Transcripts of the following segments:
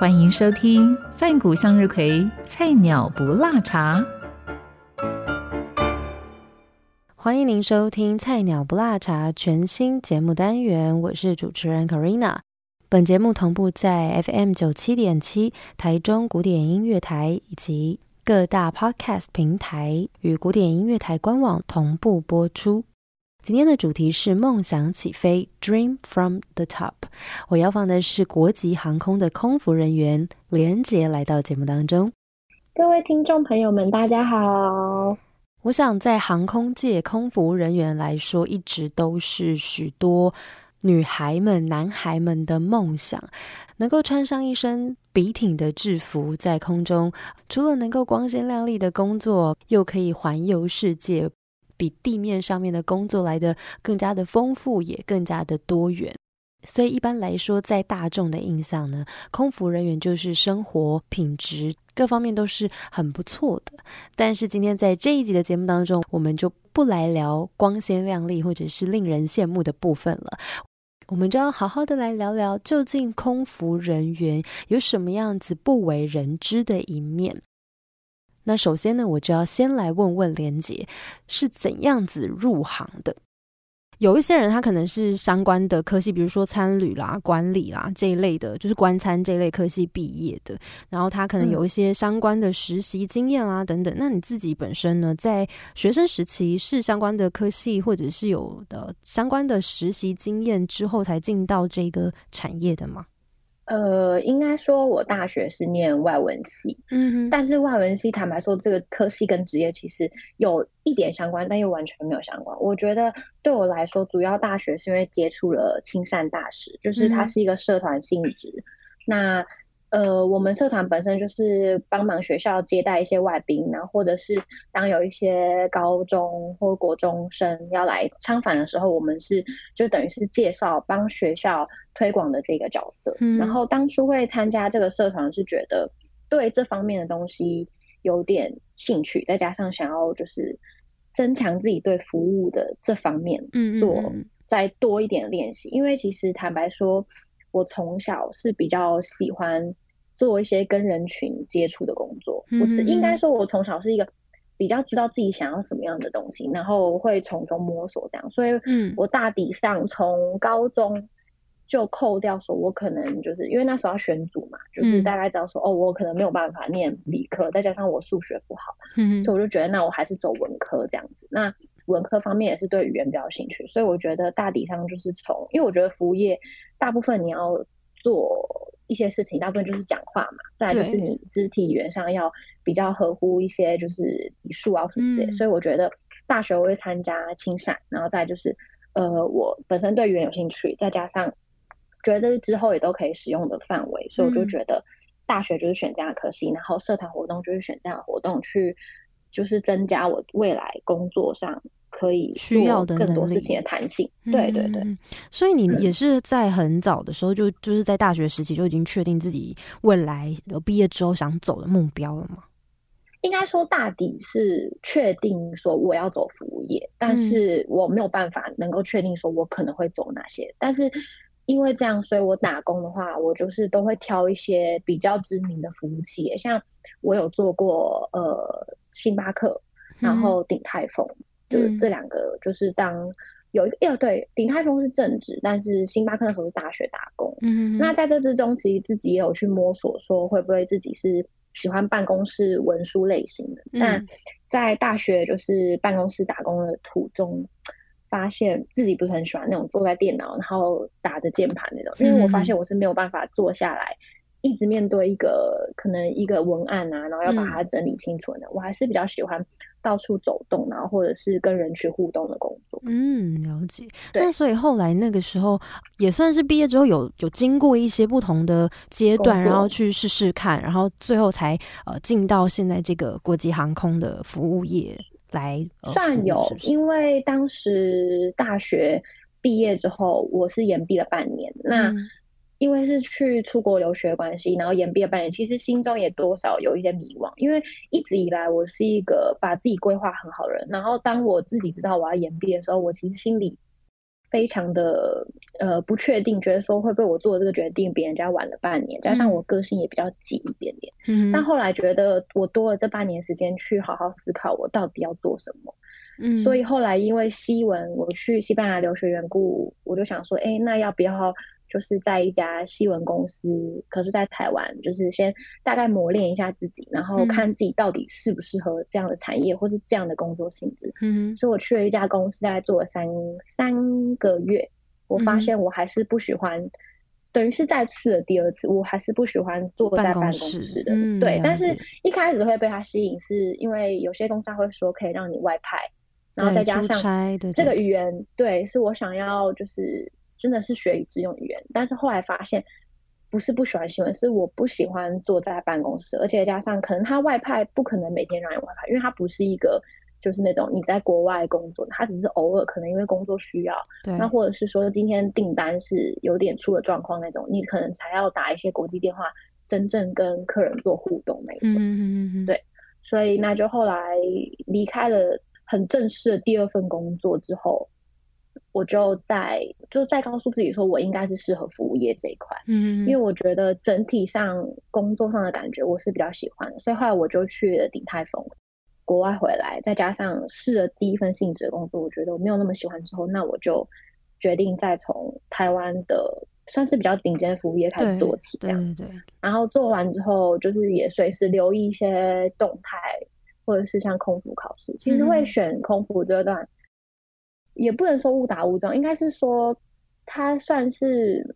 欢迎收听饭谷向日葵菜鸟不辣茶。欢迎您收听《菜鸟不辣茶》全新节目单元，我是主持人 Karina。本节目同步在 FM 九七点七台中古典音乐台以及各大 Podcast 平台与古典音乐台官网同步播出。今天的主题是梦想起飞，Dream from the top。我要放的是国际航空的空服人员连杰来到节目当中。各位听众朋友们，大家好。我想，在航空界，空服人员来说，一直都是许多女孩们、男孩们的梦想，能够穿上一身笔挺的制服，在空中，除了能够光鲜亮丽的工作，又可以环游世界，比地面上面的工作来的更加的丰富，也更加的多元。所以，一般来说，在大众的印象呢，空服人员就是生活品质各方面都是很不错的。但是，今天在这一集的节目当中，我们就不来聊光鲜亮丽或者是令人羡慕的部分了，我们就要好好的来聊聊，究竟空服人员有什么样子不为人知的一面。那首先呢，我就要先来问问连杰是怎样子入行的。有一些人，他可能是相关的科系，比如说餐旅啦、管理啦这一类的，就是官餐这一类科系毕业的。然后他可能有一些相关的实习经验啦等等。那你自己本身呢，在学生时期是相关的科系，或者是有的相关的实习经验之后才进到这个产业的吗？呃，应该说，我大学是念外文系，嗯，但是外文系坦白说，这个科系跟职业其实有一点相关，但又完全没有相关。我觉得对我来说，主要大学是因为接触了青善大使，就是它是一个社团性质，那。呃，我们社团本身就是帮忙学校接待一些外宾，然后或者是当有一些高中或国中生要来参访的时候，我们是就等于是介绍帮学校推广的这个角色。然后当初会参加这个社团，是觉得对这方面的东西有点兴趣，再加上想要就是增强自己对服务的这方面做再多一点练习。因为其实坦白说。我从小是比较喜欢做一些跟人群接触的工作。我只应该说，我从小是一个比较知道自己想要什么样的东西，然后会从中摸索这样。所以，嗯，我大抵上从高中就扣掉说，我可能就是因为那时候要选组嘛，就是大概知道说，哦，我可能没有办法念理科，再加上我数学不好，嗯，所以我就觉得那我还是走文科这样子。那文科方面也是对语言比较有兴趣，所以我觉得大抵上就是从，因为我觉得服务业。大部分你要做一些事情，大部分就是讲话嘛。再就是你肢体语言上要比较合乎一些，就是礼数啊什么之类。所以我觉得大学我会参加青善，然后再就是呃，我本身对语言有兴趣，再加上觉得之后也都可以使用的范围，所以我就觉得大学就是选这样的科系，然后社团活动就是选这样的活动去，就是增加我未来工作上。可以需要的更多事情的弹性，对对对，所以你也是在很早的时候就就是在大学时期就已经确定自己未来毕业之后想走的目标了吗？应该说大抵是确定说我要走服务业，但是我没有办法能够确定说我可能会走哪些。但是因为这样，所以我打工的话，我就是都会挑一些比较知名的服务企业，像我有做过呃星巴克，然后鼎泰丰。就这两个，就是当有一个，呃，对，鼎泰丰是正职，但是星巴克那时候是大学打工。嗯那在这之中，其实自己也有去摸索，说会不会自己是喜欢办公室文书类型的。但在大学就是办公室打工的途中，发现自己不是很喜欢那种坐在电脑然后打着键盘那种，因为我发现我是没有办法坐下来一直面对一个可能一个文案啊，然后要把它整理清楚的，我还是比较喜欢到处走动，然后或者是跟人去互动的工作。嗯，了解。那所以后来那个时候也算是毕业之后有有经过一些不同的阶段，然后去试试看，然后最后才呃进到现在这个国际航空的服务业来。算有，因为当时大学毕业之后，我是延毕了半年，那。因为是去出国留学关系，然后延毕了半年，其实心中也多少有一些迷惘。因为一直以来我是一个把自己规划很好的人，然后当我自己知道我要延毕的时候，我其实心里非常的呃不确定，觉得说会不会我做这个决定比人家晚了半年，加上我个性也比较急一点点。嗯。但后来觉得我多了这半年时间去好好思考我到底要做什么。嗯。所以后来因为西文我去西班牙留学缘故，我就想说，哎，那要不要？就是在一家西文公司，可是在台湾，就是先大概磨练一下自己，然后看自己到底适不适合这样的产业或是这样的工作性质。嗯，所以我去了一家公司，大概做了三三个月，我发现我还是不喜欢，等于是再次的第二次，我还是不喜欢坐在办公室的。对，但是一开始会被他吸引，是因为有些公司会说可以让你外派，然后再加上这个语言，对，是我想要就是。真的是学以致用语言，但是后来发现不是不喜欢新闻，是我不喜欢坐在办公室，而且加上可能他外派不可能每天让你外派，因为他不是一个就是那种你在国外工作，他只是偶尔可能因为工作需要，那或者是说今天订单是有点出了状况那种，你可能才要打一些国际电话，真正跟客人做互动那一种，对，所以那就后来离开了很正式的第二份工作之后。我就在就在告诉自己说，我应该是适合服务业这一块，嗯，因为我觉得整体上工作上的感觉我是比较喜欢的，所以后来我就去了鼎泰丰，国外回来，再加上试了第一份性质的工作，我觉得我没有那么喜欢之后，那我就决定再从台湾的算是比较顶尖的服务业开始做起，这样对，然后做完之后，就是也随时留意一些动态，或者是像空服考试，其实会选空服这段。也不能说误打误撞，应该是说它算是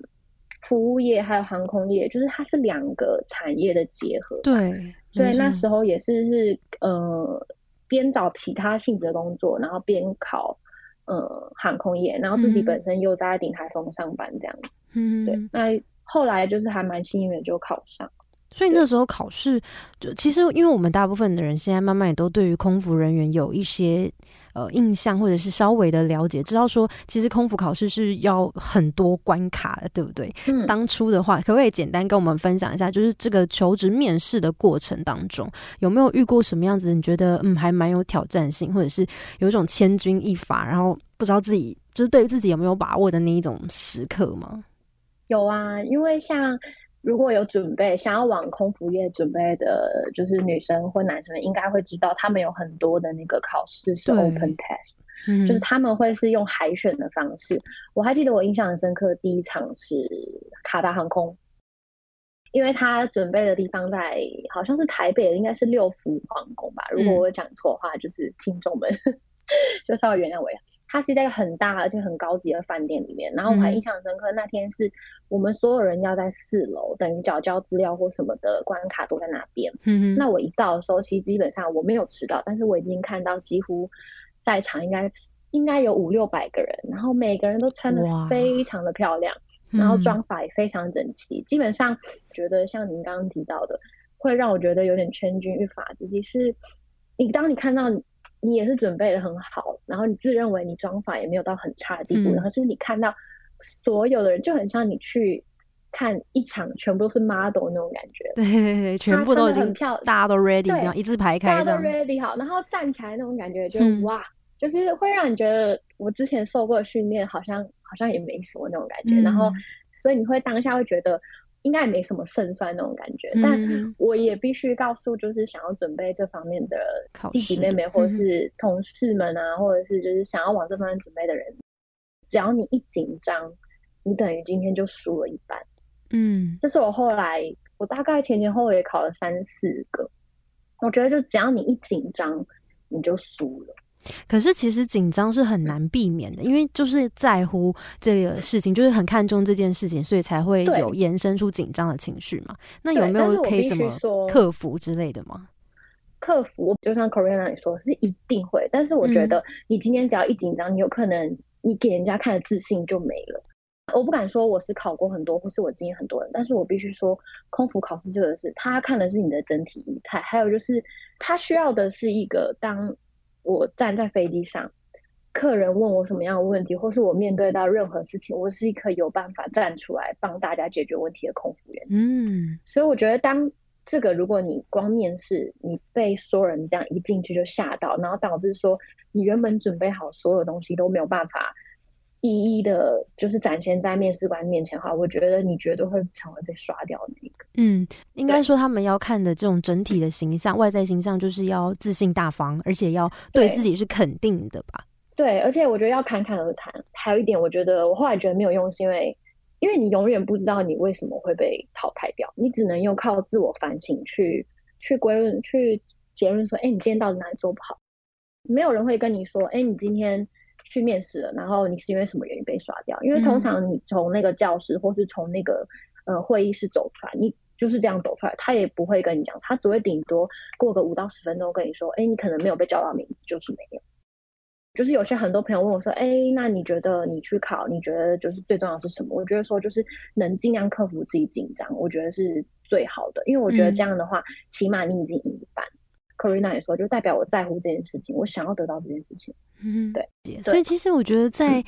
服务业还有航空业，就是它是两个产业的结合。对，所以那时候也是是呃边找其他性质的工作，然后边考呃航空业，然后自己本身又在顶台风上班这样子。嗯，对。那后来就是还蛮幸运的，就考上。所以那时候考试，就其实因为我们大部分的人现在慢慢也都对于空服人员有一些。呃，印象或者是稍微的了解，知道说其实空服考试是要很多关卡的，对不对？嗯。当初的话，可不可以简单跟我们分享一下，就是这个求职面试的过程当中，有没有遇过什么样子？你觉得嗯，还蛮有挑战性，或者是有一种千钧一发，然后不知道自己就是对于自己有没有把握的那一种时刻吗？有啊，因为像。如果有准备想要往空服业准备的，就是女生或男生，应该会知道他们有很多的那个考试是 open test，就是他们会是用海选的方式。我还记得我印象很深刻，第一场是卡达航空，因为他准备的地方在好像是台北，应该是六福皇宫吧。如果我讲错的话，就是听众们。就稍微原谅我一下，它是在一个很大而且很高级的饭店里面。然后我还印象深刻，那天是我们所有人要在四楼，等于缴交资料或什么的关卡都在那边。嗯那我一到的时候，其实基本上我没有迟到，但是我已经看到几乎在场应该应该有五六百个人，然后每个人都穿的非常的漂亮，然后妆法也非常整齐。基本上觉得像您刚刚提到的，会让我觉得有点千钧一发自己是，你当你看到。你也是准备的很好，然后你自认为你妆法也没有到很差的地步，然后就是你看到所有的人就很像你去看一场全部都是 model 那种感觉，对，全部都已经漂亮，大家都 ready，然后一字排开，大家都 ready 好，然后站起来那种感觉就哇，就是会让你觉得我之前受过的训练好像好像也没什么那种感觉，然后所以你会当下会觉得。应该也没什么胜算那种感觉，但我也必须告诉，就是想要准备这方面的弟弟妹妹或者是同事们啊，或者是就是想要往这方面准备的人，只要你一紧张，你等于今天就输了一半。嗯，这是我后来我大概前前后后也考了三四个，我觉得就只要你一紧张，你就输了。可是其实紧张是很难避免的，因为就是在乎这个事情，就是很看重这件事情，所以才会有延伸出紧张的情绪嘛。那有没有可以怎么克服之类的吗？克服，就像 Korean 你说，是一定会。但是我觉得，你今天只要一紧张，你有可能你给人家看的自信就没了。我不敢说我是考过很多，或是我经验很多人，但是我必须说，空服考试这个是，他看的是你的整体仪态，还有就是他需要的是一个，当我站在飞机上，客人问我什么样的问题，或是我面对到任何事情，我是一个有办法站出来帮大家解决问题的空服员。嗯，所以我觉得当这个，如果你光面试，你被所有人这样一进去就吓到，然后导致说你原本准备好所有东西都没有办法。一一的，就是展现在面试官面前哈，我觉得你绝对会成为被刷掉的那个。嗯，应该说他们要看的这种整体的形象，外在形象就是要自信大方，而且要对自己是肯定的吧？对，而且我觉得要侃侃而谈。还有一点，我觉得我后来觉得没有用，是因为因为你永远不知道你为什么会被淘汰掉，你只能用靠自我反省去去归论、去结论说，哎，你今天到底哪里做不好？没有人会跟你说，哎，你今天。去面试了，然后你是因为什么原因被刷掉？因为通常你从那个教室或是从那个呃会议室走出来，你就是这样走出来，他也不会跟你讲，他只会顶多过个五到十分钟跟你说，哎，你可能没有被叫到名字，就是没有。就是有些很多朋友问我说，哎，那你觉得你去考，你觉得就是最重要是什么？我觉得说就是能尽量克服自己紧张，我觉得是最好的，因为我觉得这样的话，起码你已经赢一半。Corina 也说，就代表我在乎这件事情，我想要得到这件事情。嗯，对。所以其实我觉得，在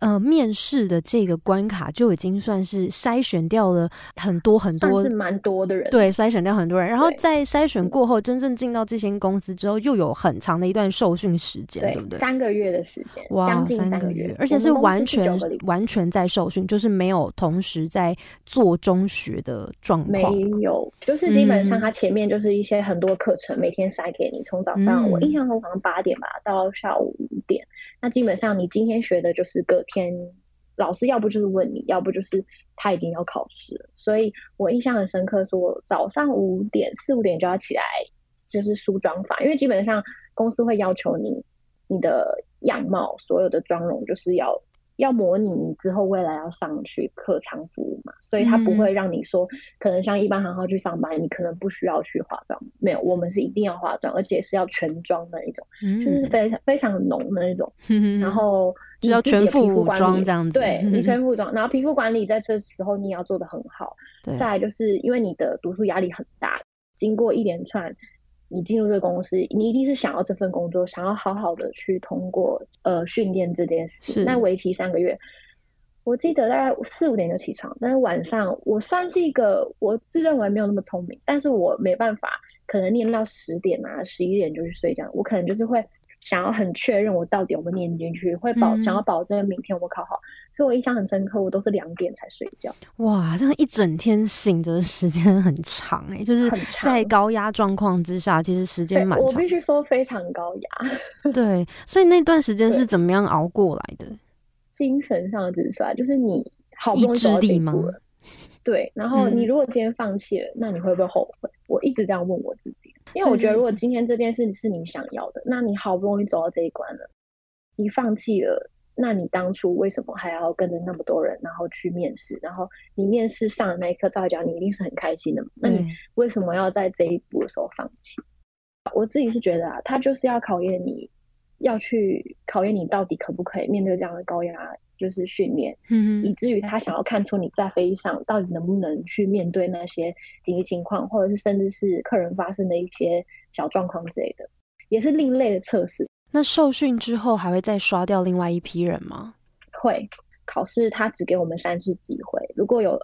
呃面试的这个关卡，就已经算是筛选掉了很多很多，是蛮多的人。对，筛选掉很多人。然后在筛选过后，真正进到这间公司之后，又有很长的一段受训时间，对不对？三个月的时间，哇将近三个月，而且是完全完全在受训，就是没有同时在做中学的状况。没有，就是基本上他前面就是一些很多课程，每天塞给你，从早上我印象中早上八点吧，到下午五点。那基本上你今天学的就是隔天老师要不就是问你，要不就是他已经要考试了。所以我印象很深刻，是我早上五点四五点就要起来，就是梳妆法，因为基本上公司会要求你你的样貌所有的妆容就是要。要模拟你之后未来要上去客舱服务嘛，所以他不会让你说可能像一般航号去上班，你可能不需要去化妆。没有，我们是一定要化妆，而且是要全妆的一种，就是非常非常浓的那种。然后 就要全副武装这样子，对，你全副武 装。然后皮肤管理在这时候你也要做的很好。再来就是因为你的读书压力很大，经过一连串。你进入这个公司，你一定是想要这份工作，想要好好的去通过呃训练这件事。那为期三个月，我记得大概四五点就起床，但是晚上我算是一个我自认为没有那么聪明，但是我没办法，可能念到十点啊十一点就去睡觉，我可能就是会。想要很确认我到底有没有念进去，会保想要保证明天我考好，所以我印象很深刻，我都是两点才睡觉。哇，这样一整天醒着的时间很长哎，就是在高压状况之下，其实时间蛮长。我必须说非常高压。对，所以那段时间是怎么样熬过来的？精神上的支持啊，就是你好不容易走到这一步了。对，然后你如果今天放弃了，那你会不会后悔？我一直这样问我自己，因为我觉得如果今天这件事是你想要的，那你好不容易走到这一关了，你放弃了，那你当初为什么还要跟着那么多人，然后去面试？然后你面试上的那一刻，照理讲你一定是很开心的嘛？那你为什么要在这一步的时候放弃？我自己是觉得啊，他就是要考验你，要去考验你到底可不可以面对这样的高压。就是训练，嗯，以至于他想要看出你在飞机上到底能不能去面对那些紧急情况，或者是甚至是客人发生的一些小状况之类的，也是另类的测试。那受训之后还会再刷掉另外一批人吗？会，考试他只给我们三次机会。如果有，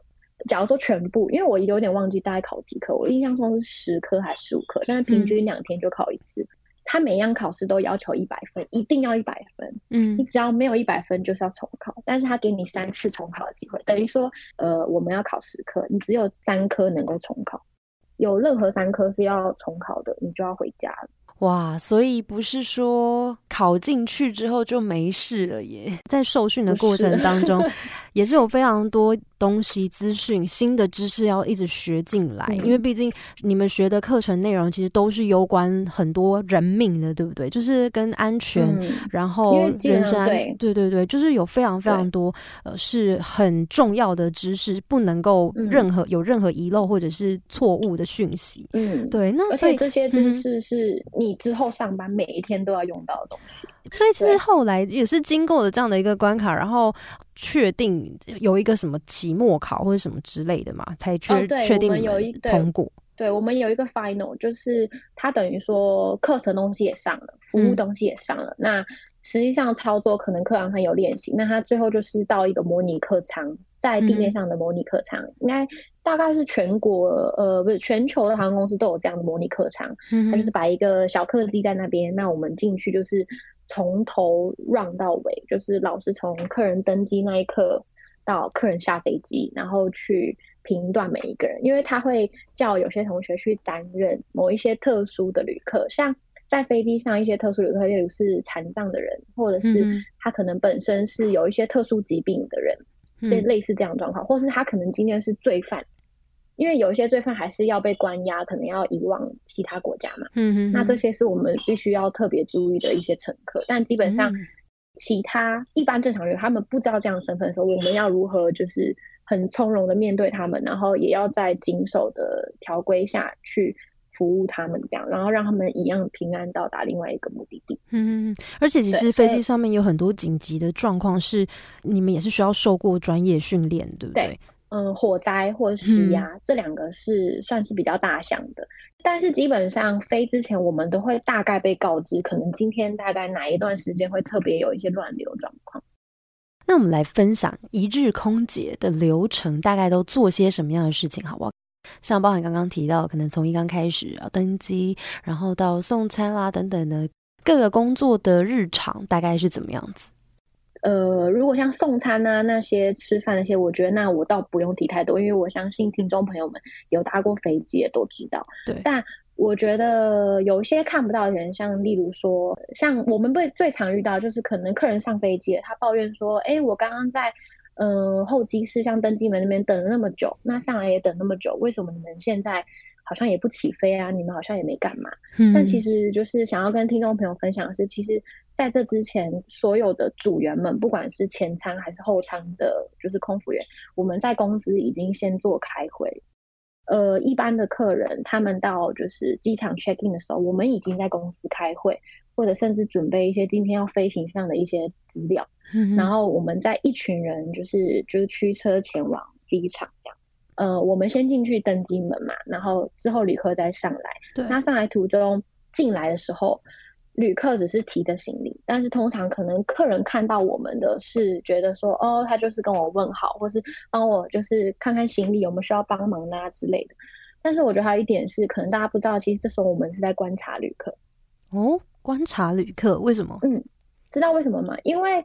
假如说全部，因为我有点忘记大概考几科，我印象中是十科还是十五科，但是平均两天就考一次。他每样考试都要求一百分，一定要一百分。嗯，你只要没有一百分，就是要重考。但是他给你三次重考的机会，等于说，呃，我们要考十科，你只有三科能够重考。有任何三科是要重考的，你就要回家了。哇，所以不是说考进去之后就没事了耶，在受训的过程当中，也是有非常多东西、资讯、新的知识要一直学进来。因为毕竟你们学的课程内容其实都是攸关很多人命的，对不对？就是跟安全，然后人身安全，对对对，就是有非常非常多呃是很重要的知识，不能够任何有任何遗漏或者是错误的讯息。嗯，对，那所以这些知识是你。你之后上班每一天都要用到的东西，所以其实后来也是经过了这样的一个关卡，然后确定有一个什么期末考或者什么之类的嘛，才确确定有一通过。对，我们有一个 final，就是它等于说课程东西也上了，服务东西也上了，那实际上操作可能课堂上有练习，那他最后就是到一个模拟课场。在地面上的模拟课场，应该大概是全国呃不是全球的航空公司都有这样的模拟课场，它就是摆一个小客机在那边，那我们进去就是从头 run 到尾，就是老师从客人登机那一刻到客人下飞机，然后去评断每一个人，因为他会叫有些同学去担任某一些特殊的旅客，像在飞机上一些特殊旅客，例如是残障的人，或者是他可能本身是有一些特殊疾病的人。类类似这样状况，或是他可能今天是罪犯，因为有一些罪犯还是要被关押，可能要移往其他国家嘛。嗯哼。那这些是我们必须要特别注意的一些乘客，但基本上其他一般正常人，他们不知道这样的身份的时候，我们要如何就是很从容的面对他们，然后也要在谨守的条规下去。服务他们这样，然后让他们一样平安到达另外一个目的地。嗯，而且其实飞机上面有很多紧急的状况，是你们也是需要受过专业训练，对不对？嗯，火灾或者是压，这两个是算是比较大项的。但是基本上飞之前，我们都会大概被告知，可能今天大概哪一段时间会特别有一些乱流状况。那我们来分享一日空姐的流程，大概都做些什么样的事情，好不好？像包含刚刚提到，可能从一刚开始要登机，然后到送餐啦等等的各个工作的日常，大概是怎么样子？呃，如果像送餐啊那些吃饭那些，我觉得那我倒不用提太多，因为我相信听众朋友们有搭过飞机的都知道。对。但我觉得有一些看不到的人，像例如说，像我们被最常遇到就是可能客人上飞机，他抱怨说：“哎，我刚刚在。”嗯，候机室像登机门那边等了那么久，那上来也等那么久，为什么你们现在好像也不起飞啊？你们好像也没干嘛。嗯，但其实就是想要跟听众朋友分享的是，其实在这之前，所有的组员们，不管是前舱还是后舱的，就是空服员，我们在公司已经先做开会。呃，一般的客人他们到就是机场 check in 的时候，我们已经在公司开会，或者甚至准备一些今天要飞行上的一些资料。嗯然后我们在一群人就是就是驱车前往机场这样子，呃，我们先进去登机门嘛，然后之后旅客再上来。对。那上来途中进来的时候，旅客只是提着行李，但是通常可能客人看到我们的是觉得说，哦，他就是跟我问好，或是帮我就是看看行李有没有需要帮忙啊之类的。但是我觉得还有一点是，可能大家不知道，其实这时候我们是在观察旅客。哦，观察旅客为什么？嗯，知道为什么吗？因为。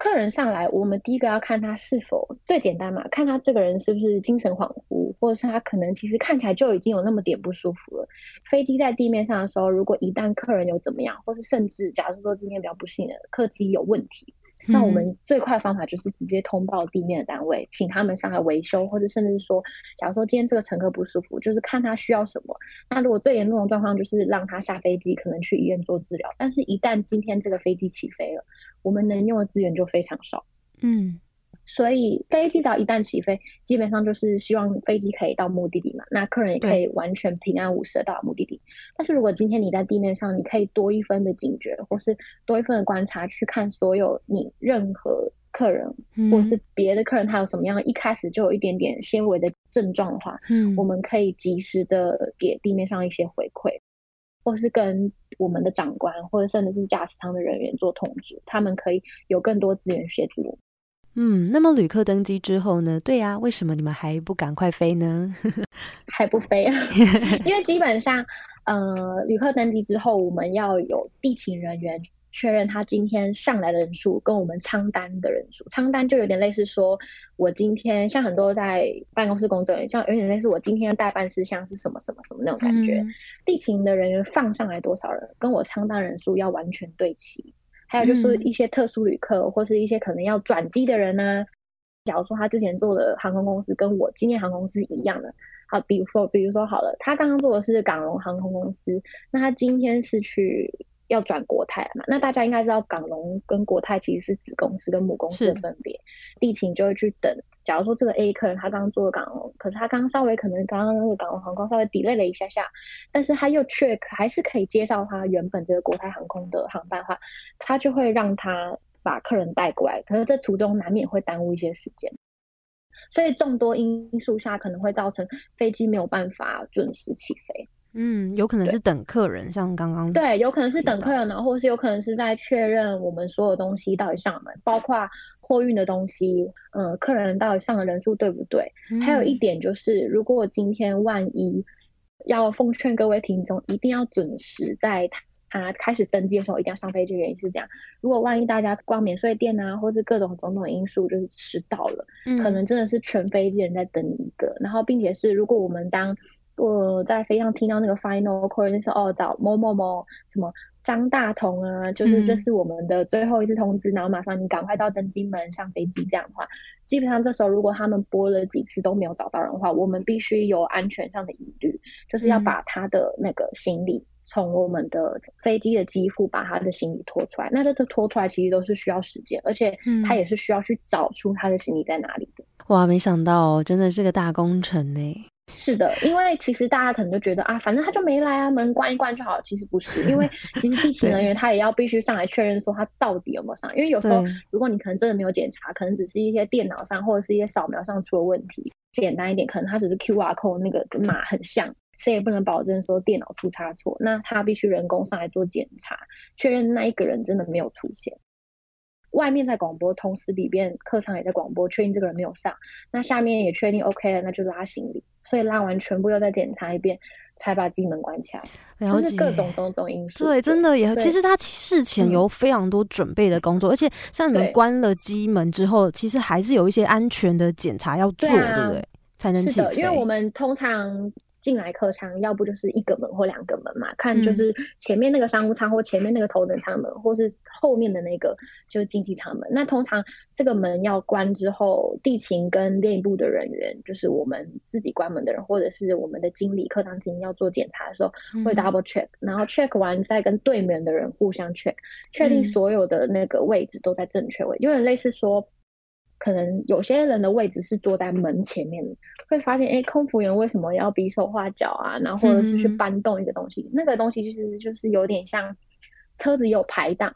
客人上来，我们第一个要看他是否最简单嘛，看他这个人是不是精神恍惚，或者是他可能其实看起来就已经有那么点不舒服了。飞机在地面上的时候，如果一旦客人有怎么样，或是甚至假如说今天比较不幸的客机有问题，那我们最快的方法就是直接通报地面的单位，请他们上来维修，或者甚至是说，假如说今天这个乘客不舒服，就是看他需要什么。那如果最严重的状况就是让他下飞机，可能去医院做治疗。但是一旦今天这个飞机起飞了，我们能用的资源就非常少，嗯，所以飞机只要一旦起飞，基本上就是希望飞机可以到目的地嘛，那客人也可以完全平安无事的到达目的地。但是如果今天你在地面上，你可以多一分的警觉，或是多一分的观察，去看所有你任何客人，或是别的客人他有什么样一开始就有一点点纤维的症状的话，嗯，我们可以及时的给地面上一些回馈。或是跟我们的长官，或者甚至是驾驶舱的人员做通知，他们可以有更多资源协助。嗯，那么旅客登机之后呢？对呀，为什么你们还不赶快飞呢？还不飞啊？因为基本上，呃，旅客登机之后，我们要有地勤人员确认他今天上来的人数跟我们仓单的人数，仓单就有点类似说，我今天像很多在办公室工作人员，像有点类似我今天代办事项是什么什么什么那种感觉。地勤的人员放上来多少人，跟我仓单人数要完全对齐。还有就是一些特殊旅客或是一些可能要转机的人呢。假如说他之前做的航空公司跟我今天航空公司一样的，好，比如说比如说好了，他刚刚做的是港龙航空公司，那他今天是去要转国泰嘛？那大家应该知道港龙跟国泰其实是子公司跟母公司的分别，地勤就会去等。假如说这个 A 客人他刚刚做的港龙，可是他刚稍微可能刚刚那个港龙航空稍微 delay 了一下下，但是他又 check 还是可以接到他原本这个国泰航空的航班的话，他就会让他。把客人带过来，可是这途中难免会耽误一些时间，所以众多因素下可能会造成飞机没有办法准时起飞。嗯，有可能是等客人，像刚刚对，有可能是等客人呢，或是有可能是在确认我们所有东西到底上门，包括货运的东西，嗯，客人到底上的人数对不对？还有一点就是，如果今天万一要奉劝各位听众，一定要准时在。他开始登机的时候一定要上飞机，原因是这样：如果万一大家逛免税店啊，或是各种种种因素，就是迟到了，嗯可能真的是全飞机人在等你一个。然后，并且是如果我们当我在飞机上听到那个 final call，就是哦找某某某什么张大同啊，就是这是我们的最后一次通知，然后马上你赶快到登机门上飞机。这样的话，基本上这时候如果他们拨了几次都没有找到人的话，我们必须有安全上的疑虑，就是要把他的那个行李。从我们的飞机的机腹把他的行李拖出来，那这个拖出来其实都是需要时间，而且他也是需要去找出他的行李在哪里的。哇，没想到真的是个大工程呢。是的，因为其实大家可能就觉得啊，反正他就没来啊，门关一关就好。其实不是，因为其实地 勤人员他也要必须上来确认说他到底有没有上，因为有时候如果你可能真的没有检查，可能只是一些电脑上或者是一些扫描上出了问题，简单一点，可能他只是 Q R code 那个码很像。谁也不能保证说电脑出差错，那他必须人工上来做检查，确认那一个人真的没有出现。外面在广播，同时里边客舱也在广播，确定这个人没有上。那下面也确定 OK 了，那就拉行李。所以拉完全部又再检查一遍，才把机门关起来。就是各种种种因素。对，真的也其实他事前有非常多准备的工作，而且像你们关了机门之后，其实还是有一些安全的检查要做，对不对？才能起飞。因为我们通常。进来客舱，要不就是一个门或两个门嘛，看就是前面那个商务舱或前面那个头等舱门，或是后面的那个就是经济舱门。那通常这个门要关之后，地勤跟练部的人员，就是我们自己关门的人，或者是我们的经理、客舱经理要做检查的时候，会 double check，然后 check 完再跟对面的人互相 check，确定所有的那个位置都在正确位，有点类似说。可能有些人的位置是坐在门前面，会发现，哎，空服员为什么要比手画脚啊？然后或者是去搬动一个东西，那个东西其实就是有点像车子有排档。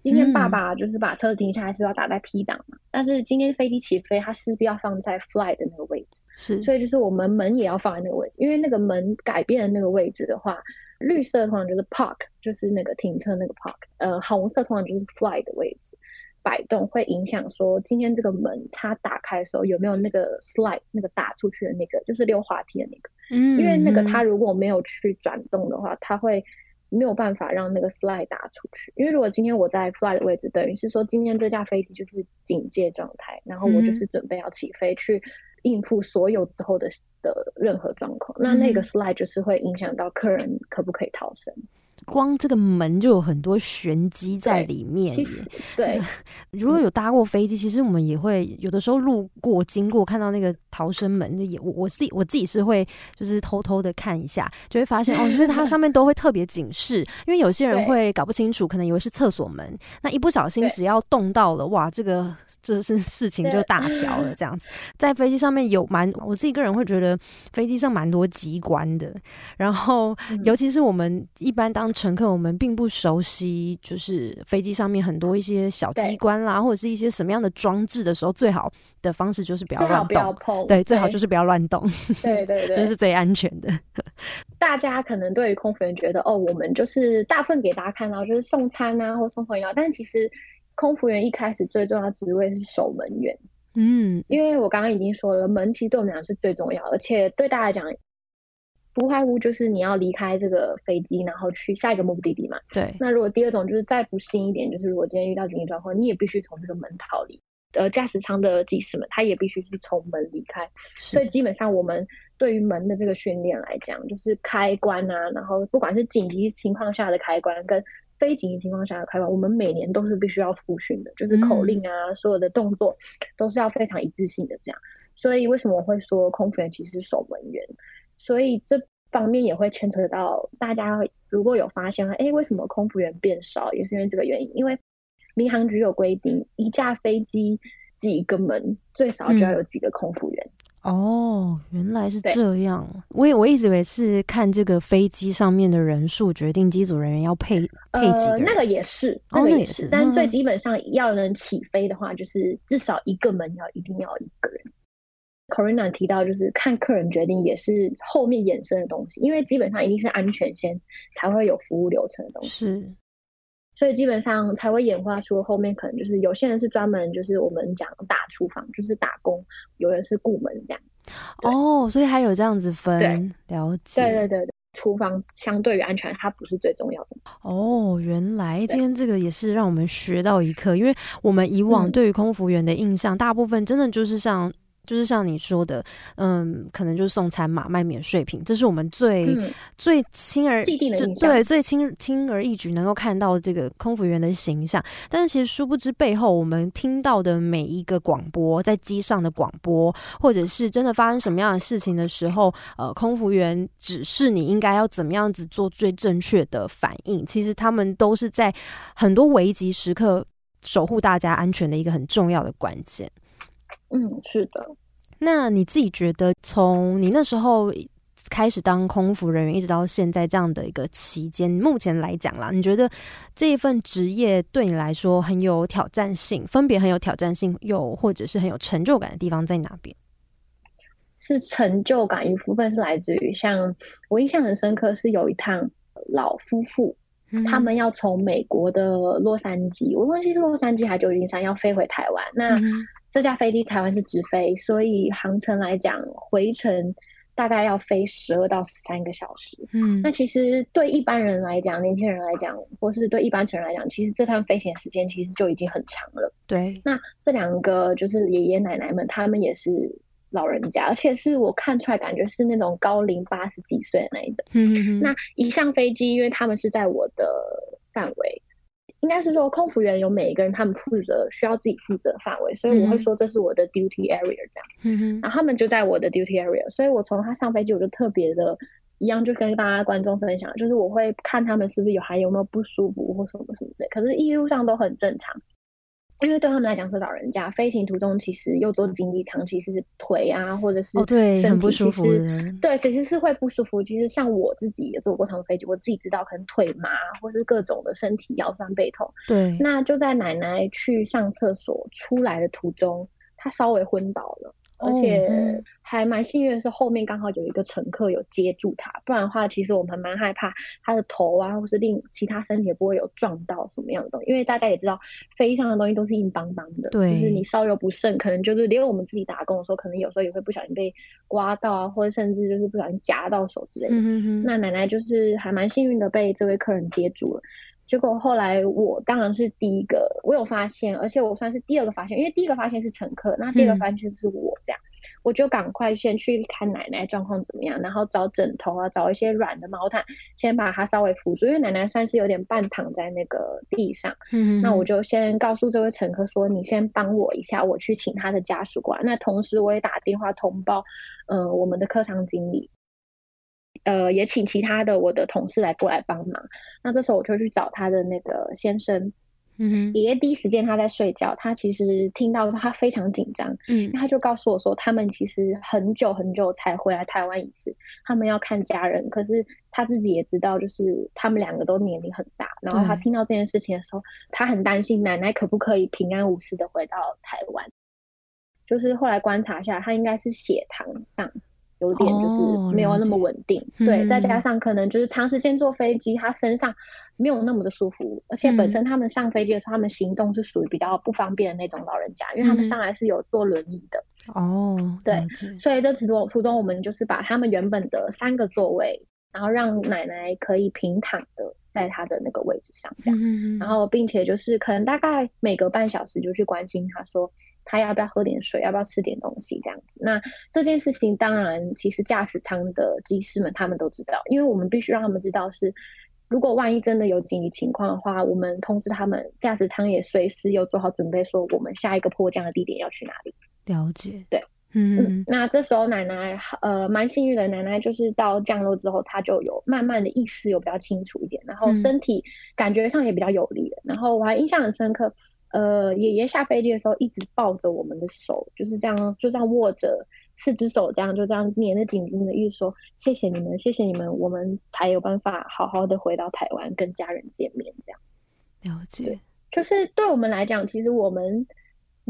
今天爸爸就是把车子停下来是要打在 P 档嘛，但是今天飞机起飞，它势必要放在 Fly 的那个位置，是，所以就是我们门也要放在那个位置，因为那个门改变的那个位置的话，绿色通常就是 Park，就是那个停车那个 Park，呃，红色通常就是 Fly 的位置。摆动会影响说今天这个门它打开的时候有没有那个 slide 那个打出去的那个就是溜滑梯的那个，嗯，因为那个它如果没有去转动的话，它会没有办法让那个 slide 打出去。因为如果今天我在 fly 的位置，等于是说今天这架飞机就是警戒状态，然后我就是准备要起飞去应付所有之后的的任何状况，那那个 slide 就是会影响到客人可不可以逃生。光这个门就有很多玄机在里面。其实，对，如果有搭过飞机，其实我们也会有的时候路过、经过，看到那个逃生门，也我我自己我自己是会就是偷偷的看一下，就会发现 哦，就是它上面都会特别警示，因为有些人会搞不清楚，可能以为是厕所门，那一不小心只要动到了，哇，这个就是事情就大条了。这样子，在飞机上面有蛮我自己个人会觉得飞机上蛮多机关的，然后尤其是我们一般当乘客我们并不熟悉，就是飞机上面很多一些小机关啦，或者是一些什么样的装置的时候，最好的方式就是不要乱动。对，最好就是不要乱动。对对 对，这是最安全的。大家可能对于空服员觉得，哦，我们就是大部分给大家看到就是送餐啊，或送饮料，但其实空服员一开始最重要职位是守门员。嗯，因为我刚刚已经说了，门其实对我们讲是最重要，而且对大家讲。不外乎就是你要离开这个飞机，然后去下一个目的地嘛。对。那如果第二种就是再不幸一点，就是如果今天遇到紧急状况，你也必须从这个门逃离。呃，驾驶舱的技师们，他也必须是从门离开。所以基本上我们对于门的这个训练来讲，就是开关啊，然后不管是紧急情况下的开关跟非紧急情况下的开关，我们每年都是必须要复训的，就是口令啊，所有的动作都是要非常一致性的这样。所以为什么我会说空服员其实是守门员？所以这方面也会牵扯到大家如果有发现，哎，为什么空服员变少，也是因为这个原因，因为。民航局有规定，一架飞机几个门最少就要有几个空服员。哦，原来是这样。我我一直以为是看这个飞机上面的人数决定机组人员要配配几个。那个也是，那个也是。但最基本上要能起飞的话，就是至少一个门要一定要一个人。Corina 提到，就是看客人决定，也是后面衍生的东西，因为基本上一定是安全先才会有服务流程的东西。是。所以基本上才会演化出后面可能就是有些人是专门就是我们讲打厨房就是打工，有人是雇门这样。哦，所以还有这样子分，了解。对对对对，厨房相对于安全，它不是最重要的。哦，原来今天这个也是让我们学到一课，因为我们以往对于空服员的印象，大部分真的就是像。就是像你说的，嗯，可能就是送餐嘛，卖免税品，这是我们最最轻而对最轻轻而易举能够看到这个空服员的形象。但是其实殊不知背后，我们听到的每一个广播，在机上的广播，或者是真的发生什么样的事情的时候，呃，空服员指示你应该要怎么样子做最正确的反应。其实他们都是在很多危急时刻守护大家安全的一个很重要的关键。嗯，是的。那你自己觉得，从你那时候开始当空服人员，一直到现在这样的一个期间，目前来讲啦，你觉得这一份职业对你来说很有挑战性，分别很有挑战性，又或者是很有成就感的地方在哪边？是成就感一部分是来自于，像我印象很深刻，是有一趟老夫妇，他们要从美国的洛杉矶，我忘记是洛杉矶还是旧金山，要飞回台湾，那。这架飞机台湾是直飞，所以航程来讲，回程大概要飞十二到十三个小时。嗯，那其实对一般人来讲，年轻人来讲，或是对一般成人来讲，其实这趟飞行时间其实就已经很长了。对，那这两个就是爷爷奶奶们，他们也是老人家，而且是我看出来感觉是那种高龄八十几岁那一种。嗯那一上飞机，因为他们是在我的范围。应该是说，空服员有每一个人他们负责需要自己负责范围，所以我会说这是我的 duty area 这样。然后他们就在我的 duty area，所以我从他上飞机我就特别的一样，就跟大家观众分享，就是我会看他们是不是有还有没有不舒服或什么什么之类，可是一路上都很正常。因为对他们来讲是老人家，飞行途中其实又坐经济舱，其实是腿啊或者是身体其实对其实是会不舒服。其实像我自己也坐过长飞机，我自己知道可能腿麻或是各种的身体腰酸背痛。对，那就在奶奶去上厕所出来的途中，她稍微昏倒了。而且还蛮幸运的是，后面刚好有一个乘客有接住他，不然的话，其实我们蛮害怕他的头啊，或是另其他身体不会有撞到什么样的东西。因为大家也知道，飞机上的东西都是硬邦邦的，就是你稍有不慎，可能就是连我们自己打工的时候，可能有时候也会不小心被刮到啊，或者甚至就是不小心夹到手之类的。那奶奶就是还蛮幸运的被这位客人接住了。结果后来我当然是第一个，我有发现，而且我算是第二个发现，因为第一个发现是乘客，那第二个发现是我这样，我就赶快先去看奶奶状况怎么样，然后找枕头啊，找一些软的毛毯，先把她稍微扶住，因为奶奶算是有点半躺在那个地上，嗯，那我就先告诉这位乘客说，你先帮我一下，我去请他的家属过来，那同时我也打电话通报，呃，我们的客舱经理。呃，也请其他的我的同事来过来帮忙。那这时候我就去找他的那个先生，嗯，爷爷第一时间他在睡觉，他其实听到他非常紧张，嗯，他就告诉我说，他们其实很久很久才回来台湾一次，他们要看家人。可是他自己也知道，就是他们两个都年龄很大，然后他听到这件事情的时候，他很担心奶奶可不可以平安无事的回到台湾。就是后来观察下，他应该是血糖上。有点就是没有那么稳定，对，再加上可能就是长时间坐飞机，他身上没有那么的舒服，而且本身他们上飞机的时候，他们行动是属于比较不方便的那种老人家，因为他们上来是有坐轮椅的。哦，对，所以这途中途中我们就是把他们原本的三个座位，然后让奶奶可以平躺的。在他的那个位置上，这样，然后并且就是可能大概每隔半小时就去关心他，说他要不要喝点水，要不要吃点东西这样子。那这件事情当然，其实驾驶舱的机师们他们都知道，因为我们必须让他们知道是，如果万一真的有紧急情况的话，我们通知他们，驾驶舱也随时有做好准备，说我们下一个迫降的地点要去哪里。了解，对。嗯，那这时候奶奶呃蛮幸运的，奶奶就是到降落之后，她就有慢慢的意识有比较清楚一点，然后身体感觉上也比较有力了。然后我还印象很深刻，呃，爷爷下飞机的时候一直抱着我们的手，就是这样就这样握着四只手，这样就这样粘得紧紧的，意思说谢谢你们，谢谢你们，我们才有办法好好的回到台湾跟家人见面。这样了解，就是对我们来讲，其实我们。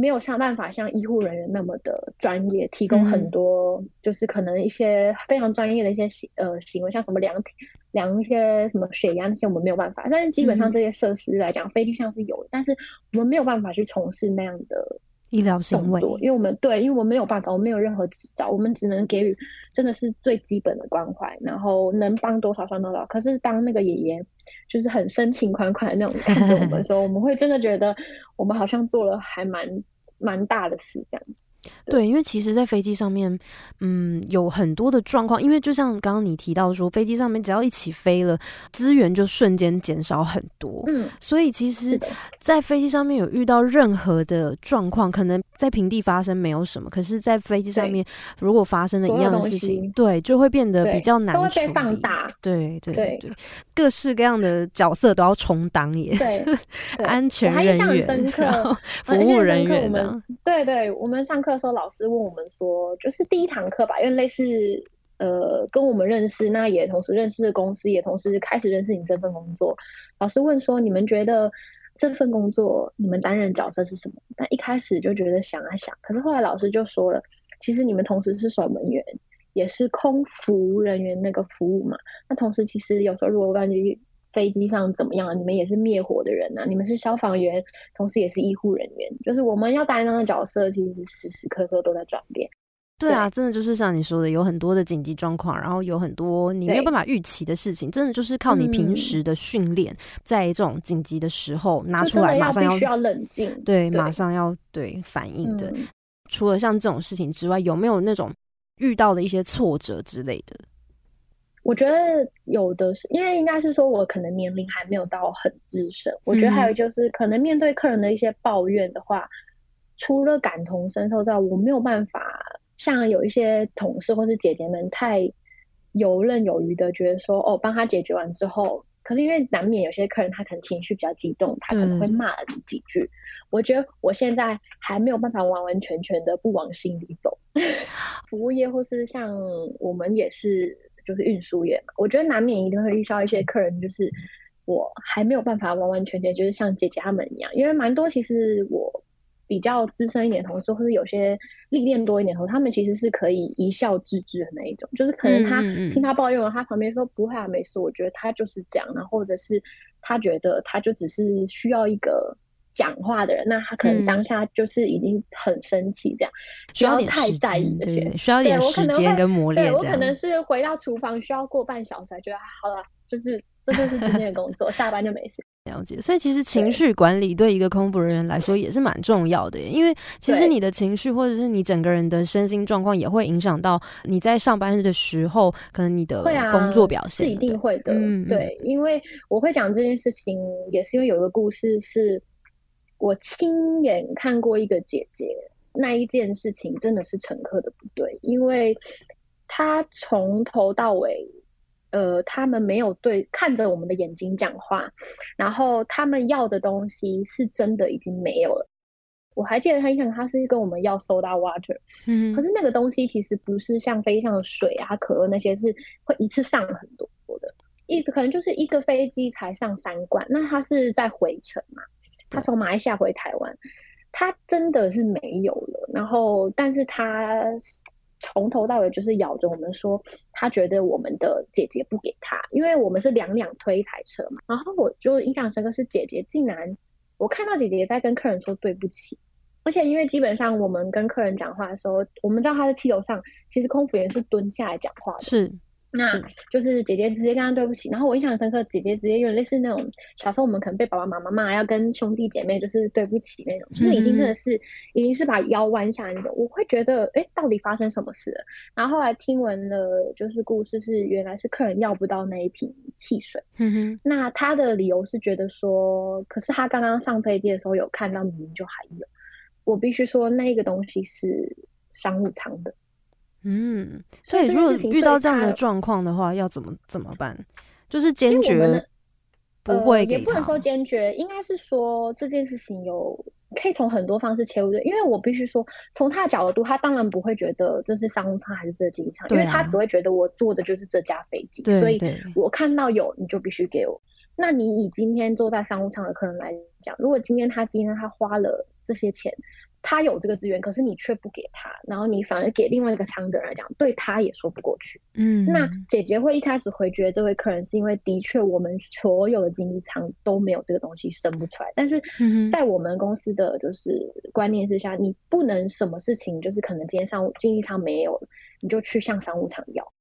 没有像办法像医护人员那么的专业，提供很多就是可能一些非常专业的一些行呃行为，像什么量量一些什么血压那些，我们没有办法。但是基本上这些设施来讲，飞机上是有，但是我们没有办法去从事那样的。医疗行为，因为我们对，因为我们没有办法，我们没有任何执照，我们只能给予真的是最基本的关怀，然后能帮多少算多少。可是当那个爷爷就是很深情款款的那种看着我们的时候，我们会真的觉得我们好像做了还蛮。蛮大的事，这样子。对，因为其实，在飞机上面，嗯，有很多的状况。因为就像刚刚你提到说，飞机上面只要一起飞了，资源就瞬间减少很多。嗯，所以其实，在飞机上面有遇到任何的状况，可能在平地发生没有什么，可是，在飞机上面如果发生了一样的事情，对，就会变得比较难处理。放大，对对对，各式各样的角色都要充当耶。对，安全人员、服务人员的。对对，我们上课。课时候老师问我们说，就是第一堂课吧，因为类似呃跟我们认识，那也同时认识的公司，也同时开始认识你这份工作。老师问说，你们觉得这份工作你们担任角色是什么？但一开始就觉得想啊想，可是后来老师就说了，其实你们同时是守门员，也是空服人员那个服务嘛。那同时其实有时候如果我感觉飞机上怎么样？你们也是灭火的人呐，你们是消防员，同时也是医护人员，就是我们要担当的角色，其实是时时刻刻都在转变。对啊，真的就是像你说的，有很多的紧急状况，然后有很多你没有办法预期的事情，真的就是靠你平时的训练，在这种紧急的时候拿出来，马上要需要冷静，对，马上要对反应的。除了像这种事情之外，有没有那种遇到的一些挫折之类的？我觉得有的是，因为应该是说，我可能年龄还没有到很资深。我觉得还有就是，可能面对客人的一些抱怨的话，除了感同身受之外，我没有办法像有一些同事或是姐姐们太游刃有余的觉得说，哦，帮他解决完之后，可是因为难免有些客人他可能情绪比较激动，他可能会骂了你几句。我觉得我现在还没有办法完完全全的不往心里走。服务业或是像我们也是。就是运输业嘛，我觉得难免一定会遇到一些客人，就是我还没有办法完完全全就是像姐姐他们一样，因为蛮多其实我比较资深一点同事，或者有些历练多一点同事，他们其实是可以一笑置之的那一种，就是可能他听他抱怨完，他旁边说不会啊，没事，我觉得他就是这样，然后或者是他觉得他就只是需要一个。讲话的人，那他可能当下就是已经很生气，这样需要太在意这些，需要点时间跟磨练。我可能是回到厨房需要过半小时，才觉得好了，就是这就是今天的工作，下班就没事。了解，所以其实情绪管理对一个空服人员来说也是蛮重要的，因为其实你的情绪或者是你整个人的身心状况也会影响到你在上班的时候可能你的工作表现是一定会的。嗯，对，因为我会讲这件事情，也是因为有一个故事是。我亲眼看过一个姐姐，那一件事情真的是乘客的不对，因为他从头到尾，呃，他们没有对看着我们的眼睛讲话，然后他们要的东西是真的已经没有了。我还记得他印象，他是跟我们要 soda water，嗯，可是那个东西其实不是像飞机上的水啊、可乐那些，是会一次上很多的，一可能就是一个飞机才上三罐，那他是在回程嘛。他从马来西亚回台湾，他真的是没有了。然后，但是他从头到尾就是咬着我们说，他觉得我们的姐姐不给他，因为我们是两两推一台车嘛。然后我就印象深刻是姐姐竟然，我看到姐姐在跟客人说对不起，而且因为基本上我们跟客人讲话的时候，我们知道他在气头上，其实空服员是蹲下来讲话的。是。那就是姐姐直接跟他对不起，然后我印象很深刻，姐姐直接有类似那种小时候我们可能被爸爸妈妈骂，要跟兄弟姐妹就是对不起那种，就是已经真的是已经是把腰弯下来那种。我会觉得，哎，到底发生什么事了？然后后来听闻了，就是故事是原来是客人要不到那一瓶汽水。嗯哼。那他的理由是觉得说，可是他刚刚上飞机的时候有看到明明就还有，我必须说那个东西是商务舱的。嗯，所以如果遇到这样的状况的话，要怎么怎么办？就是坚决不会，也不能说坚决，应该是说这件事情有可以从很多方式切入的。因为我必须说，从他的角度，他当然不会觉得这是商务舱还是这经济舱，因为他只会觉得我坐的就是这架飞机，所以我看到有你就必须给我。那你以今天坐在商务舱的客人来讲，如果今天他今天他花了这些钱。他有这个资源，可是你却不给他，然后你反而给另外一个仓的人来讲，对他也说不过去。嗯，那姐姐会一开始回绝这位客人，是因为的确我们所有的经济舱都没有这个东西生不出来。但是在我们公司的就是观念之下，你不能什么事情就是可能今天商务经济舱没有，你就去向商务舱要，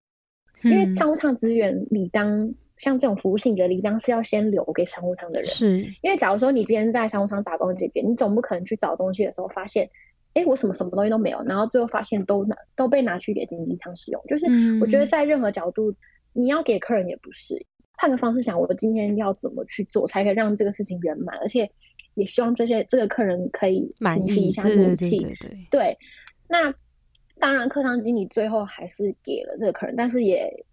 因为商务舱资源理当。像这种服务性质，理当是要先留给商务舱的人，是因为假如说你今天在商务舱打工，姐姐，你总不可能去找东西的时候发现，哎，我什么什么东西都没有，然后最后发现都拿都被拿去给经济舱使用。就是我觉得在任何角度，你要给客人也不是，换个方式想，我今天要怎么去做才可以让这个事情圆满，而且也希望这些这个客人可以平息一下怒气。对对对对。对，那当然客舱经理最后还是给了这个客人，但是也。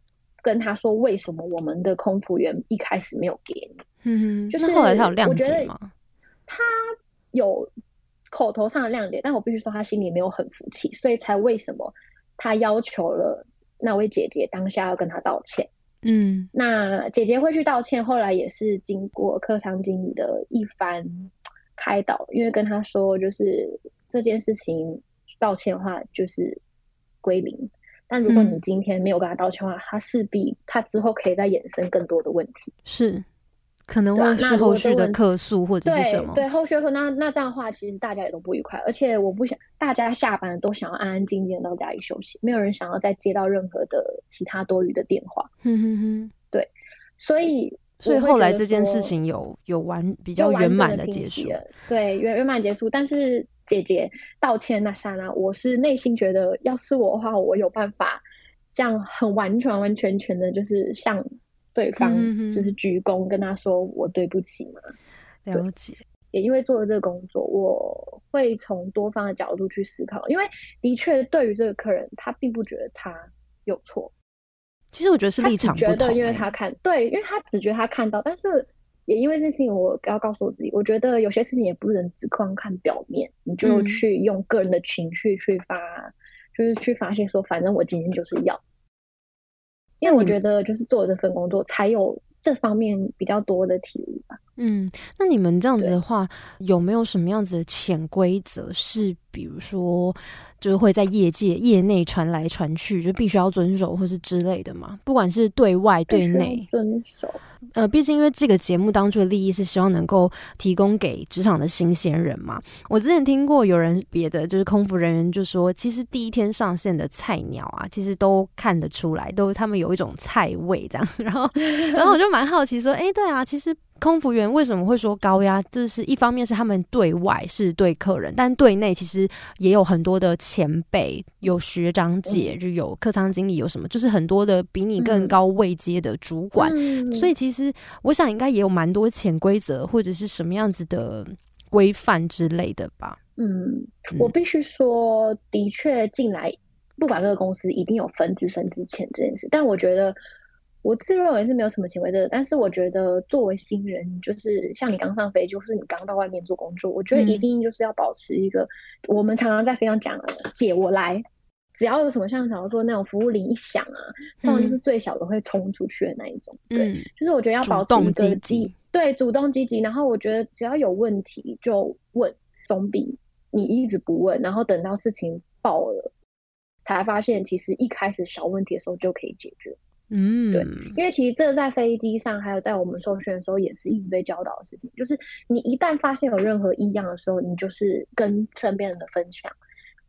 跟他说为什么我们的空服员一开始没有给你？嗯，就是后来他有谅解吗？他有口头上的谅解，但我必须说他心里没有很服气，所以才为什么他要求了那位姐姐当下要跟他道歉。嗯，那姐姐会去道歉，后来也是经过客舱经理的一番开导，因为跟他说就是这件事情道歉的话就是归零。但如果你今天没有跟他道歉的话，他势必他之后可以再衍生更多的问题，是可能会是后续的客诉或者是什么？对，后续客那那这样的话，其实大家也都不愉快。而且我不想大家下班都想要安安静静到家里休息，没有人想要再接到任何的其他多余的电话。哼哼哼，对，所以所以后来这件事情有有完比较圆满的结束，对，圆圆满结束，但是。姐姐道歉那刹那，我是内心觉得，要是我的话，我有办法这样很完全完全全的，就是向对方就是鞠躬，跟他说我对不起嘛。了解。也因为做了这个工作，我会从多方的角度去思考，因为的确对于这个客人，他并不觉得他有错。其实我觉得是立场不同，因为他看对，因为他只觉得他看到，但是。也因为这事情，我要告诉我自己，我觉得有些事情也不能只光看表面，你就去用个人的情绪去发，就是去发现说，反正我今天就是要，因为我觉得就是做这份工作才有这方面比较多的体悟吧。嗯，那你们这样子的话，有没有什么样子的潜规则？是比如说。就是会在业界、业内传来传去，就必须要遵守，或是之类的嘛。不管是对外对内遵守。呃，毕竟因为这个节目当初的利益是希望能够提供给职场的新鲜人嘛。我之前听过有人别的就是空服人员就说，其实第一天上线的菜鸟啊，其实都看得出来，都他们有一种菜味这样。然后，然后我就蛮好奇说，哎，对啊，其实。空服员为什么会说高压？就是一方面是他们对外是对客人，但对内其实也有很多的前辈，有学长姐，就有客舱经理，有什么，就是很多的比你更高位阶的主管。所以其实我想应该也有蛮多潜规则或者是什么样子的规范之类的吧。嗯，我必须说，的确进来不管这个公司一定有分资深之前这件事，但我觉得。我自认为是没有什么潜规则，但是我觉得作为新人，就是像你刚上飞，就是你刚到外面做工作，我觉得一定就是要保持一个，我们常常在飞上讲，姐我来，只要有什么像常说那种服务铃一响啊，通常就是最小的会冲出去的那一种，对，就是我觉得要保持一个积，对，主动积极，然后我觉得只要有问题就问，总比你一直不问，然后等到事情爆了。才发现其实一开始小问题的时候就可以解决。嗯，对，因为其实这在飞机上，还有在我们受训的时候，也是一直被教导的事情，就是你一旦发现有任何异样的时候，你就是跟身边人的分享。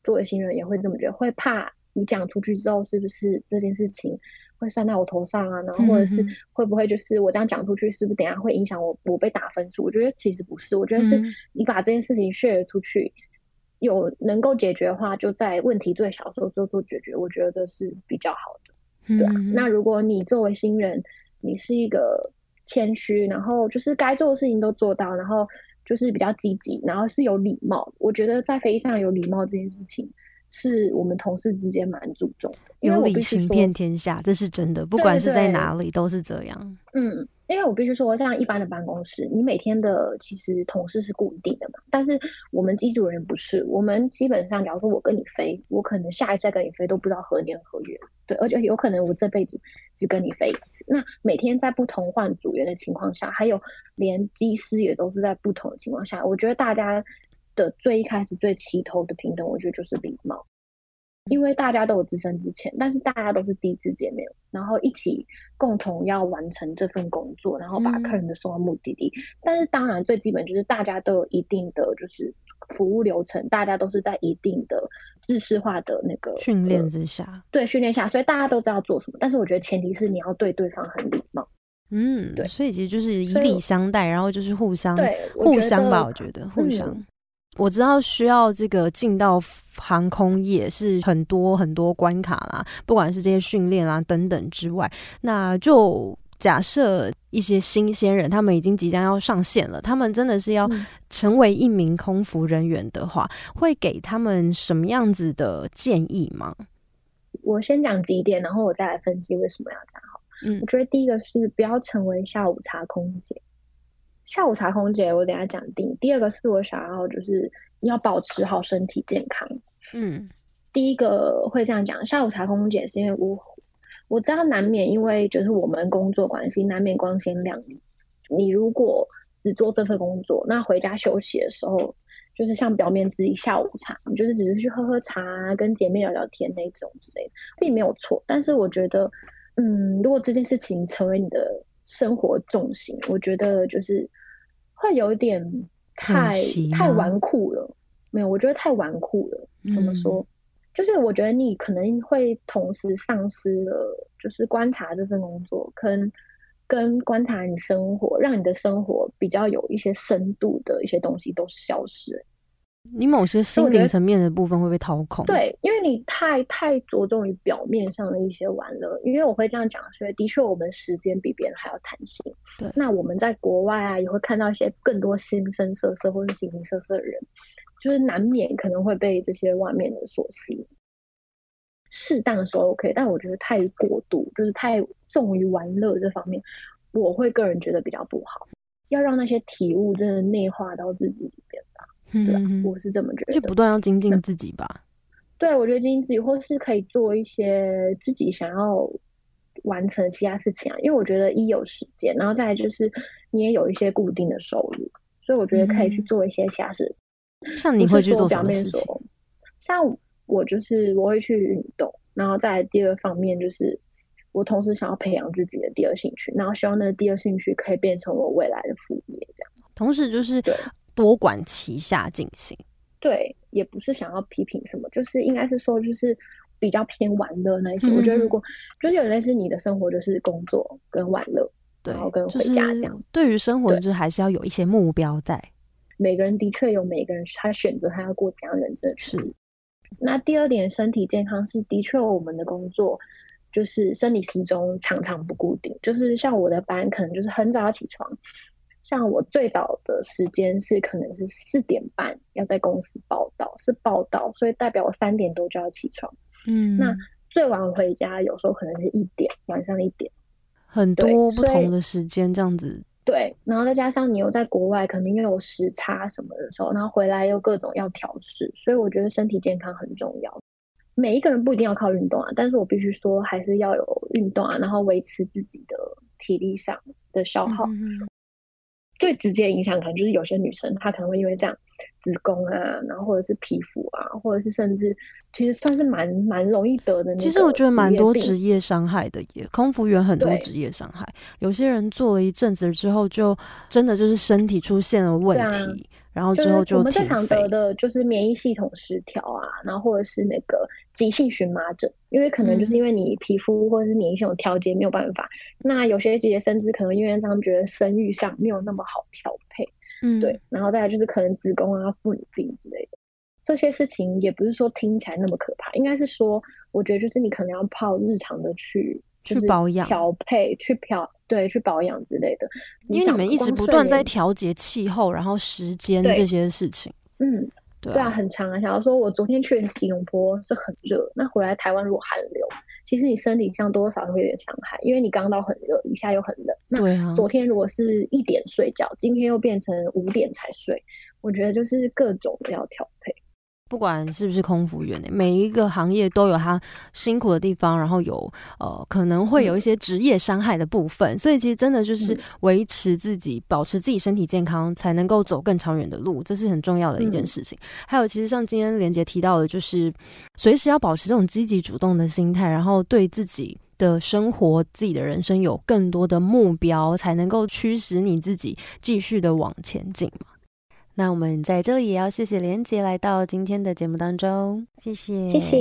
作为新人也会这么觉得，会怕你讲出去之后，是不是这件事情会算到我头上啊？然后或者是会不会就是我这样讲出去，是不是等下会影响我我被打分数？我觉得其实不是，我觉得是你把这件事情 share 出去，有能够解决的话，就在问题最小的时候做做解决，我觉得是比较好的。对啊，那如果你作为新人，你是一个谦虚，然后就是该做的事情都做到，然后就是比较积极，然后是有礼貌。我觉得在飞机上有礼貌这件事情，是我们同事之间蛮注重的。有礼行遍天下，这是真的，不管是在哪里都是这样。嗯。因为我必须说，像一般的办公室，你每天的其实同事是固定的嘛。但是我们机组人不是，我们基本上，假如说我跟你飞，我可能下一再跟你飞都不知道何年何月。对，而且有可能我这辈子只跟你飞一次。那每天在不同换组员的情况下，还有连机师也都是在不同的情况下，我觉得大家的最一开始最起头的平等，我觉得就是礼貌。因为大家都有自身之前，但是大家都是第一次见面，然后一起共同要完成这份工作，然后把客人的送到目的地。但是当然最基本就是大家都有一定的就是服务流程，大家都是在一定的制式化的那个训练之下，对训练下，所以大家都知道做什么。但是我觉得前提是你要对对方很礼貌。嗯，对，所以其实就是以礼相待，然后就是互相互相吧，我觉得互相。我知道需要这个进到航空业是很多很多关卡啦，不管是这些训练啊等等之外，那就假设一些新鲜人，他们已经即将要上线了，他们真的是要成为一名空服人员的话，会给他们什么样子的建议吗？我先讲几点，然后我再来分析为什么要这样。好，嗯，我觉得第一个是不要成为下午茶空姐。下午茶空姐，我等下讲定。第二个是我想要，就是要保持好身体健康。嗯，第一个会这样讲，下午茶空姐是因为我我知道难免，因为就是我们工作关系，难免光鲜亮丽。你如果只做这份工作，那回家休息的时候，就是像表面自己下午茶，你就是只是去喝喝茶，跟姐妹聊聊天那种之类的，并没有错。但是我觉得，嗯，如果这件事情成为你的。生活重心，我觉得就是会有点太太纨绔了。没有，我觉得太纨绔了。怎么说？就是我觉得你可能会同时丧失了，就是观察这份工作，跟跟观察你生活，让你的生活比较有一些深度的一些东西都消失。你某些心灵层面的部分会被掏空，对，因为你太太着重于表面上的一些玩乐。因为我会这样讲，所以的确我们时间比别人还要弹性。对，那我们在国外啊，也会看到一些更多形形色色或者形形色色的人，就是难免可能会被这些外面的所吸引。适当的时候 OK，但我觉得太过度，就是太重于玩乐这方面，我会个人觉得比较不好。要让那些体悟真的内化到自己里边吧。嗯，我是这么觉得，就不断要精进自己吧。对，我觉得精进自己，或是可以做一些自己想要完成其他事情啊。因为我觉得一有时间，然后再就是你也有一些固定的收入，所以我觉得可以去做一些其他事。像你会去做什么事情？像我就是我会去运动，然后再第二方面就是我同时想要培养自己的第二兴趣，然后希望那个第二兴趣可以变成我未来的副业，这样。同时就是对。多管齐下进行，对，也不是想要批评什么，就是应该是说，就是比较偏玩乐那一些。我觉得如果就是有类似你的生活就是工作跟玩乐，然后跟回家这样子。对于生活，就是还是要有一些目标在。每个人的确有每个人他选择他要过怎样人生的权利。那第二点，身体健康是的确我们的工作就是生理时钟常常不固定，就是像我的班可能就是很早要起床。像我最早的时间是可能是四点半要在公司报道，是报道，所以代表我三点多就要起床。嗯，那最晚回家有时候可能是一点，晚上一点，很多不同的时间这样子。对，然后再加上你又在国外，可能又有时差什么的时候，然后回来又各种要调试，所以我觉得身体健康很重要。每一个人不一定要靠运动啊，但是我必须说还是要有运动啊，然后维持自己的体力上的消耗。最直接影响可能就是有些女生她可能会因为这样子宫啊，然后或者是皮肤啊，或者是甚至其实算是蛮蛮容易得的。其实我觉得蛮多职业伤害的，也空服员很多职业伤害。有些人做了一阵子之后，就真的就是身体出现了问题。然后之后就我们最常得的就是免疫系统失调啊，然后或者是那个急性荨麻疹，因为可能就是因为你皮肤或者是免疫系统调节没有办法。那有些姐姐甚至可能因为这样觉得生育上没有那么好调配，嗯，对。然后再来就是可能子宫啊、妇女病之类的，这些事情也不是说听起来那么可怕，应该是说我觉得就是你可能要靠日常的去去保养、调配、去调。对，去保养之类的，因为你们一直不断在调节气候，然后时间这些事情。嗯，对啊，很长啊。假如说我昨天去吉隆坡是很热，那回来台湾如果寒流，其实你身体上多少会有点伤害，因为你刚到很热，一下又很冷。那昨天如果是一点睡觉，今天又变成五点才睡，我觉得就是各种要调配。不管是不是空服员每一个行业都有他辛苦的地方，然后有呃可能会有一些职业伤害的部分，所以其实真的就是维持自己、保持自己身体健康，才能够走更长远的路，这是很重要的一件事情。还有，其实像今天连杰提到的，就是随时要保持这种积极主动的心态，然后对自己的生活、自己的人生有更多的目标，才能够驱使你自己继续的往前进嘛。那我们在这里也要谢谢连杰来到今天的节目当中，谢谢，谢谢。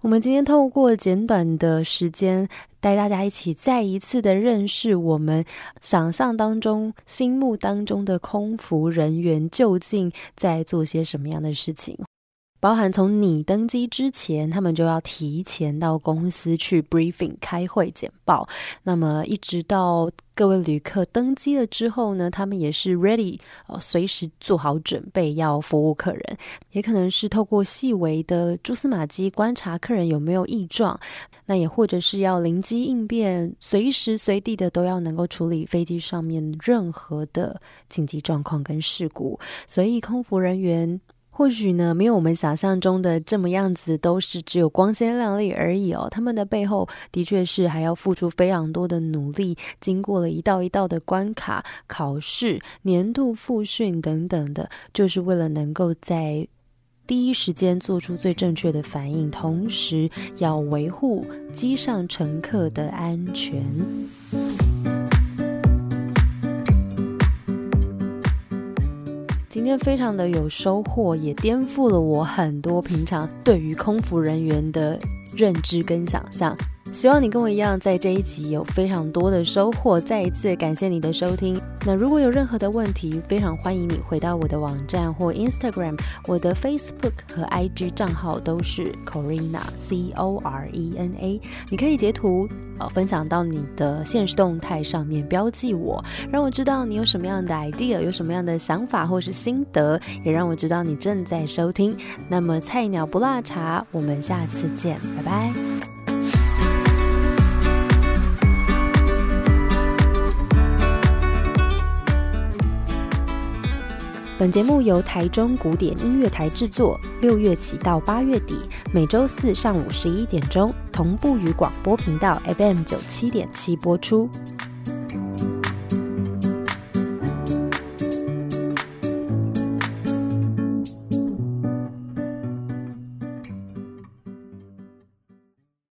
我们今天透过简短的时间，带大家一起再一次的认识我们想象当中、心目当中的空服人员究竟在做些什么样的事情。包含从你登机之前，他们就要提前到公司去 briefing 开会简报。那么一直到各位旅客登机了之后呢，他们也是 ready，呃，随时做好准备要服务客人。也可能是透过细微的蛛丝马迹观察客人有没有异状，那也或者是要灵机应变，随时随地的都要能够处理飞机上面任何的紧急状况跟事故。所以空服人员。或许呢，没有我们想象中的这么样子，都是只有光鲜亮丽而已哦。他们的背后的确是还要付出非常多的努力，经过了一道一道的关卡、考试、年度复训等等的，就是为了能够在第一时间做出最正确的反应，同时要维护机上乘客的安全。今天非常的有收获，也颠覆了我很多平常对于空服人员的认知跟想象。希望你跟我一样，在这一集有非常多的收获。再一次感谢你的收听。那如果有任何的问题，非常欢迎你回到我的网站或 Instagram，我的 Facebook 和 IG 账号都是 Corina C O R E N A。你可以截图呃分享到你的现实动态上面，标记我，让我知道你有什么样的 idea，有什么样的想法或是心得，也让我知道你正在收听。那么菜鸟不辣茶，我们下次见，拜拜。本节目由台中古典音乐台制作，六月起到八月底，每周四上午十一点钟同步于广播频道 FM 九七点七播出。